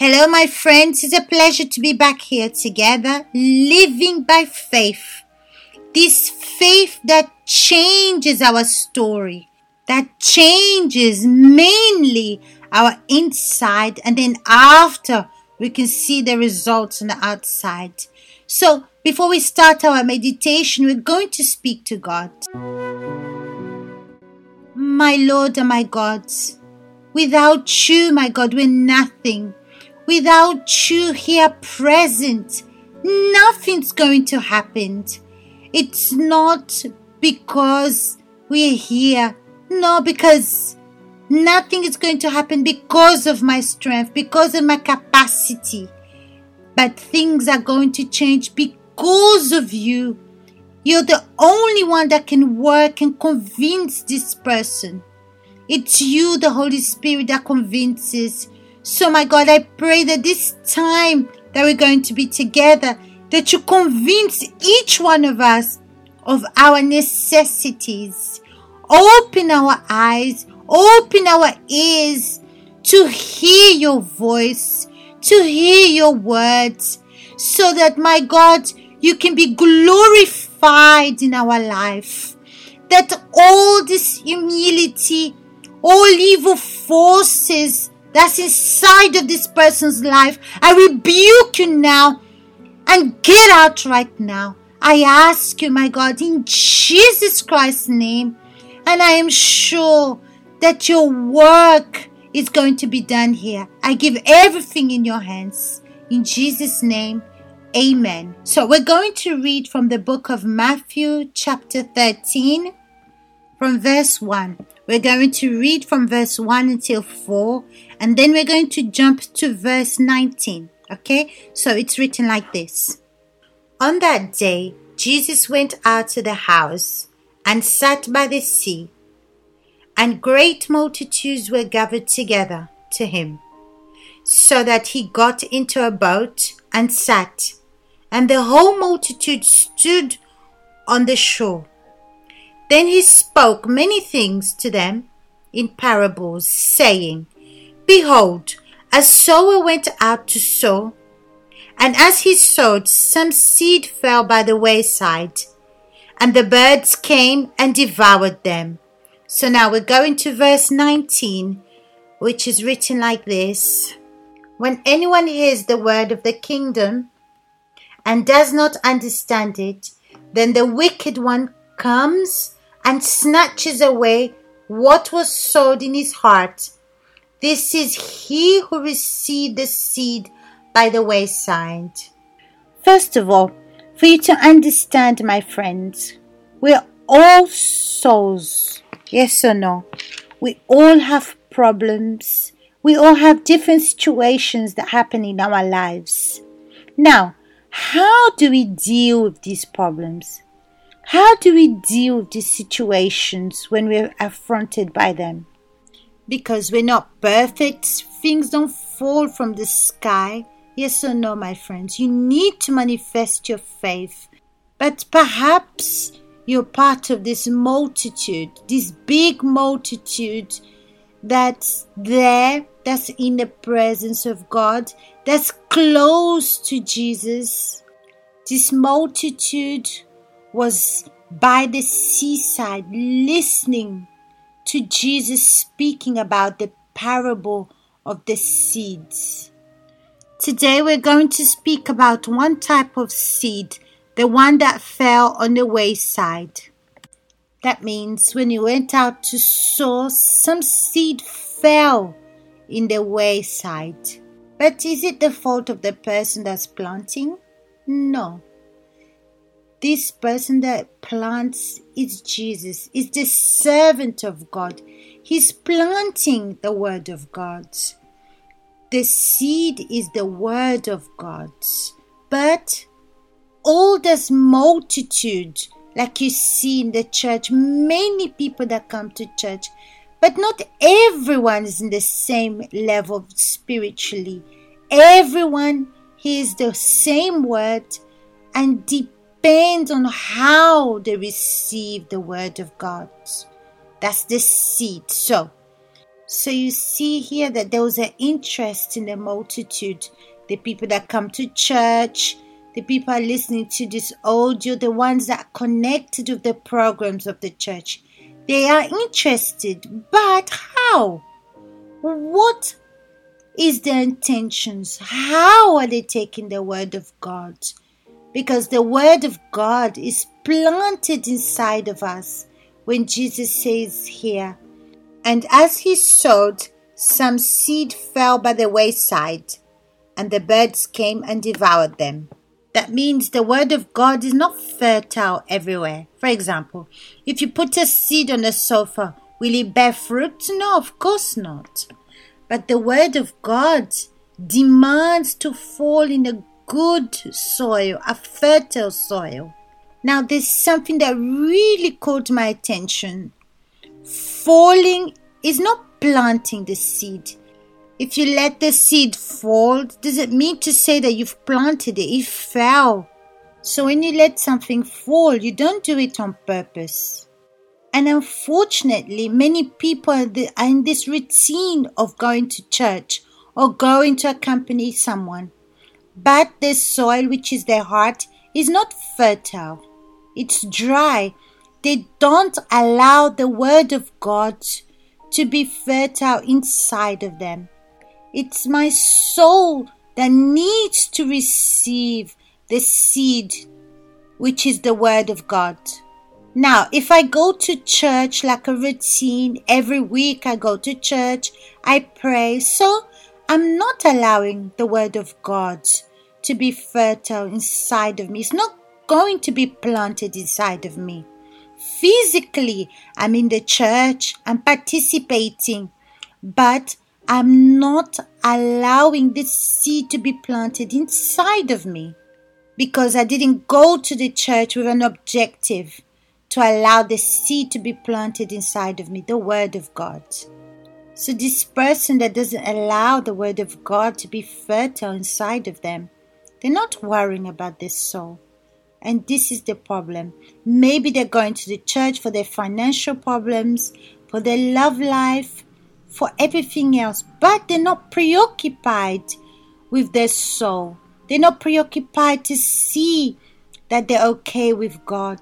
Hello, my friends. It's a pleasure to be back here together, living by faith. This faith that changes our story, that changes mainly our inside, and then after we can see the results on the outside. So, before we start our meditation, we're going to speak to God. My Lord and my God, without you, my God, we're nothing. Without you here present, nothing's going to happen. It's not because we're here. No, because nothing is going to happen because of my strength, because of my capacity. But things are going to change because of you. You're the only one that can work and convince this person. It's you, the Holy Spirit, that convinces. So, my God, I pray that this time that we're going to be together, that you convince each one of us of our necessities. Open our eyes, open our ears to hear your voice, to hear your words, so that, my God, you can be glorified in our life. That all this humility, all evil forces, that's inside of this person's life. I rebuke you now and get out right now. I ask you, my God, in Jesus Christ's name, and I am sure that your work is going to be done here. I give everything in your hands. In Jesus' name, amen. So we're going to read from the book of Matthew, chapter 13, from verse 1. We're going to read from verse 1 until 4, and then we're going to jump to verse 19. Okay? So it's written like this On that day, Jesus went out to the house and sat by the sea, and great multitudes were gathered together to him, so that he got into a boat and sat, and the whole multitude stood on the shore. Then he spoke many things to them in parables, saying, Behold, a sower went out to sow, and as he sowed, some seed fell by the wayside, and the birds came and devoured them. So now we're going to verse 19, which is written like this When anyone hears the word of the kingdom and does not understand it, then the wicked one comes and snatches away what was sowed in his heart. This is he who received the seed by the wayside. First of all, for you to understand, my friends, we're all souls. Yes or no? We all have problems. We all have different situations that happen in our lives. Now, how do we deal with these problems? How do we deal with these situations when we're affronted by them? Because we're not perfect, things don't fall from the sky. Yes or no, my friends? You need to manifest your faith. But perhaps you're part of this multitude, this big multitude that's there, that's in the presence of God, that's close to Jesus. This multitude was by the seaside listening to Jesus speaking about the parable of the seeds. Today we're going to speak about one type of seed, the one that fell on the wayside. That means when you went out to sow, some seed fell in the wayside. But is it the fault of the person that's planting? No. This person that plants is Jesus, is the servant of God. He's planting the word of God. The seed is the word of God. But all this multitude, like you see in the church, many people that come to church, but not everyone is in the same level spiritually. Everyone hears the same word and deep depends on how they receive the word of God. That's the seed. So, So you see here that there was an interest in the multitude, the people that come to church, the people are listening to this audio, the ones that are connected with the programs of the church. They are interested, but how? What is their intentions? How are they taking the word of God? Because the word of God is planted inside of us when Jesus says here, and as he sowed, some seed fell by the wayside, and the birds came and devoured them. That means the word of God is not fertile everywhere. For example, if you put a seed on a sofa, will it bear fruit? No, of course not. But the word of God demands to fall in a good soil, a fertile soil. Now, there's something that really caught my attention. Falling is not planting the seed, if you let the seed fall, does it mean to say that you've planted it? It fell. So when you let something fall, you don't do it on purpose. And unfortunately, many people are in this routine of going to church or going to accompany someone. But the soil, which is their heart, is not fertile. It's dry. They don't allow the word of God to be fertile inside of them. It's my soul that needs to receive the seed, which is the Word of God. Now, if I go to church like a routine, every week I go to church, I pray, so I'm not allowing the Word of God to be fertile inside of me. It's not going to be planted inside of me. Physically, I'm in the church, I'm participating, but I'm not allowing this seed to be planted inside of me because I didn't go to the church with an objective to allow the seed to be planted inside of me, the Word of God. So, this person that doesn't allow the Word of God to be fertile inside of them, they're not worrying about their soul. And this is the problem. Maybe they're going to the church for their financial problems, for their love life, for everything else, but they're not preoccupied with their soul. They're not preoccupied to see that they're okay with God.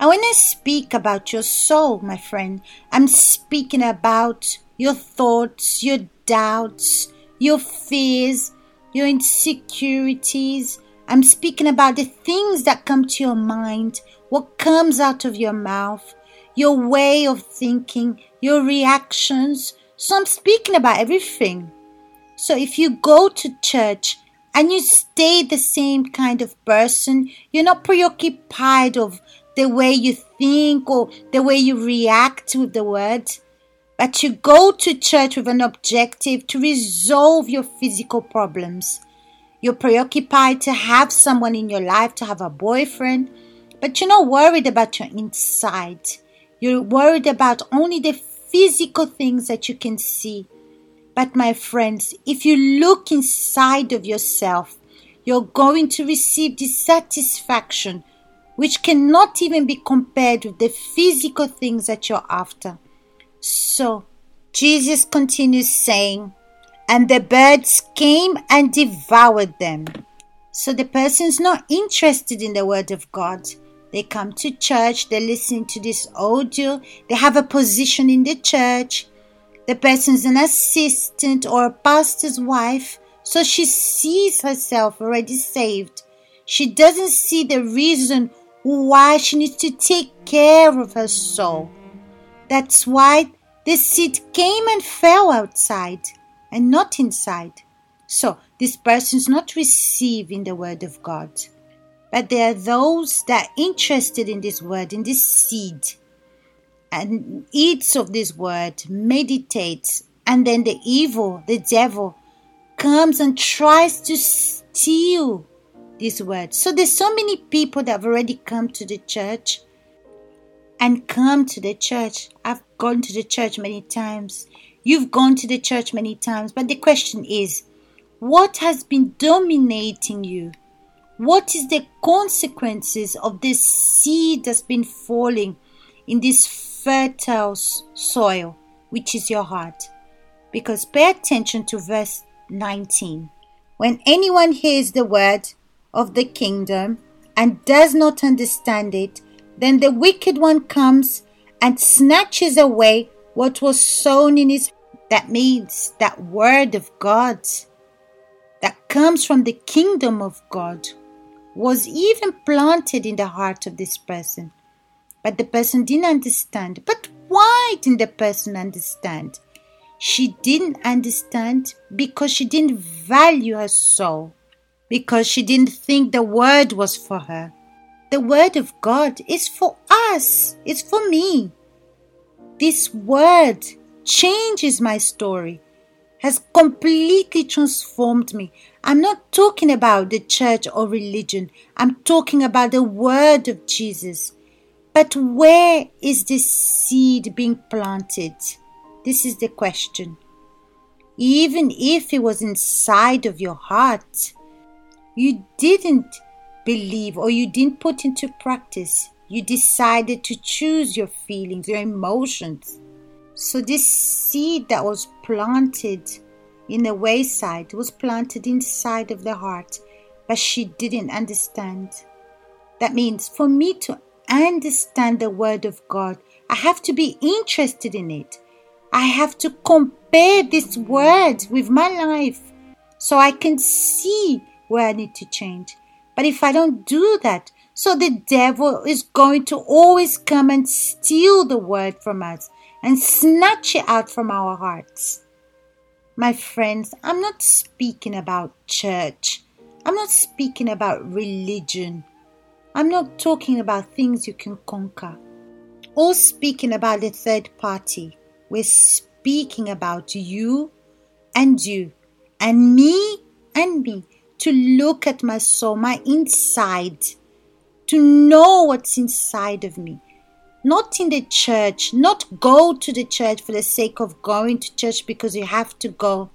And when I speak about your soul, my friend, I'm speaking about your thoughts, your doubts, your fears, your insecurities. I'm speaking about the things that come to your mind, what comes out of your mouth, your way of thinking, your reactions. So I'm speaking about everything. So if you go to church and you stay the same kind of person, you're not preoccupied of the way you think or the way you react with the word, but you go to church with an objective to resolve your physical problems. You're preoccupied to have someone in your life, to have a boyfriend, but you're not worried about your inside. You're worried about only the physical things that you can see. But, my friends, if you look inside of yourself, you're going to receive dissatisfaction, which cannot even be compared with the physical things that you're after. So, Jesus continues saying, And the birds came and devoured them. So, the person's not interested in the Word of God they come to church, they listen to this audio, they have a position in the church. The person's an assistant or a pastor's wife, so she sees herself already saved. She doesn't see the reason why she needs to take care of her soul. That's why the seed came and fell outside and not inside. So this person's not receiving the word of God. But there are those that are interested in this word, in this seed, and eats of this word, meditates, and then the evil, the devil, comes and tries to steal this word. So there's so many people that have already come to the church and come to the church. I've gone to the church many times. You've gone to the church many times. But the question is, what has been dominating you? What is the consequences of this seed that's been falling in this fertile soil? which is your heart. Because pay attention to verse 19. When anyone hears the word of the kingdom and does not understand it, then the wicked one comes and snatches away what was sown in his that means that word of God that comes from the kingdom of God was even planted in the heart of this person. But the person didn't understand. But why didn't the person understand? She didn't understand because she didn't value her soul, because she didn't think the word was for her. The word of God is for us, it's for me. This word changes my story, has completely transformed me. I'm not talking about the church or religion, I'm talking about the word of Jesus. But where is this seed being planted? This is the question. Even if it was inside of your heart, you didn't believe or you didn't put into practice. You decided to choose your feelings, your emotions. So, this seed that was planted in the wayside was planted inside of the heart, but she didn't understand. That means for me to understand the Word of God, I have to be interested in it. I have to compare this Word with my life so I can see where I need to change. But if I don't do that, so the devil is going to always come and steal the Word from us and snatch it out from our hearts. My friends, I'm not speaking about church. I'm not speaking about religion. I'm not talking about things you can conquer or speaking about the third party. We're speaking about you and you and me and me to look at my soul, my inside, to know what's inside of me, not in the church, not go to the church for the sake of going to church because you have to go,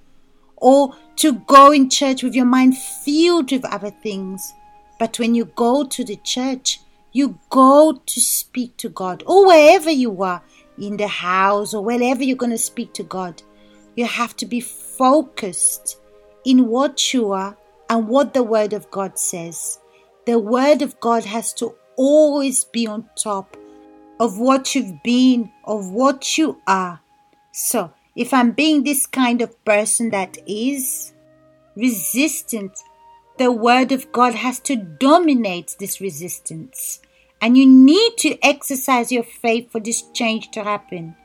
or to go in church with your mind filled with other things. But when you go to the church, you go to speak to God, or wherever you are, in the house, or wherever you're going to speak to God. You have to be focused in what you are and what the Word of God says. The Word of God has to always be on top of what you've been, of what you are. So, if I'm being this kind of person that is resistant, the Word of God has to dominate this resistance. And you need to exercise your faith for this change to happen.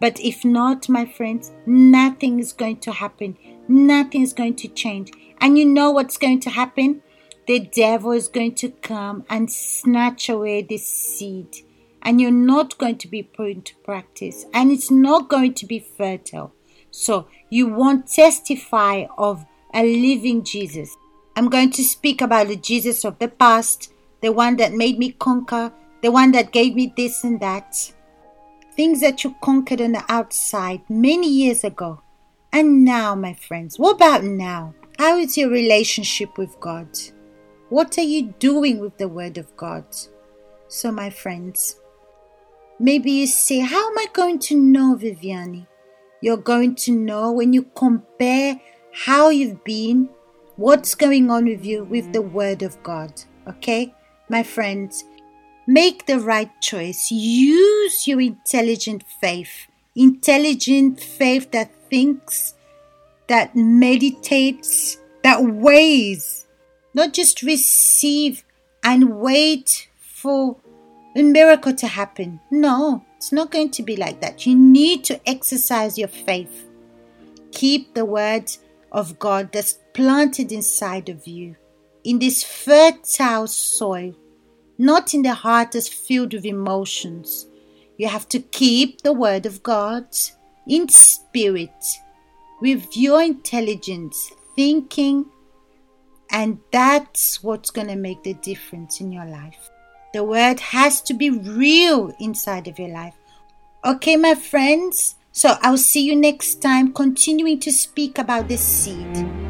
But if not, my friends, nothing is going to happen. Nothing is going to change. And you know what's going to happen? The devil is going to come and snatch away this seed and you're not going to be put into practice and it's not going to be fertile. So you won't testify of a living Jesus. I'm going to speak about the Jesus of the past, the one that made me conquer, the one that gave me this and that. Things that you conquered on the outside many years ago. And now, my friends, what about now? How is your relationship with God? What are you doing with the Word of God? So, my friends, Maybe you say, How am I going to know, Viviani? You're going to know when you compare how you've been, what's going on with you with the Word of God. Okay? My friends, make the right choice. Use your intelligent faith. Intelligent faith that thinks, that meditates, that weighs. Not just receive and wait for a miracle to happen. No, it's not going to be like that. You need to exercise your faith. Keep the word of God that's planted inside of you in this fertile soil, not in the heart that's filled with emotions. You have to keep the word of God in spirit with your intelligence, thinking, and that's what's going to make the difference in your life. The word has to be real inside of your life. Okay, my friends? So I'll see you next time, continuing to speak about this seed.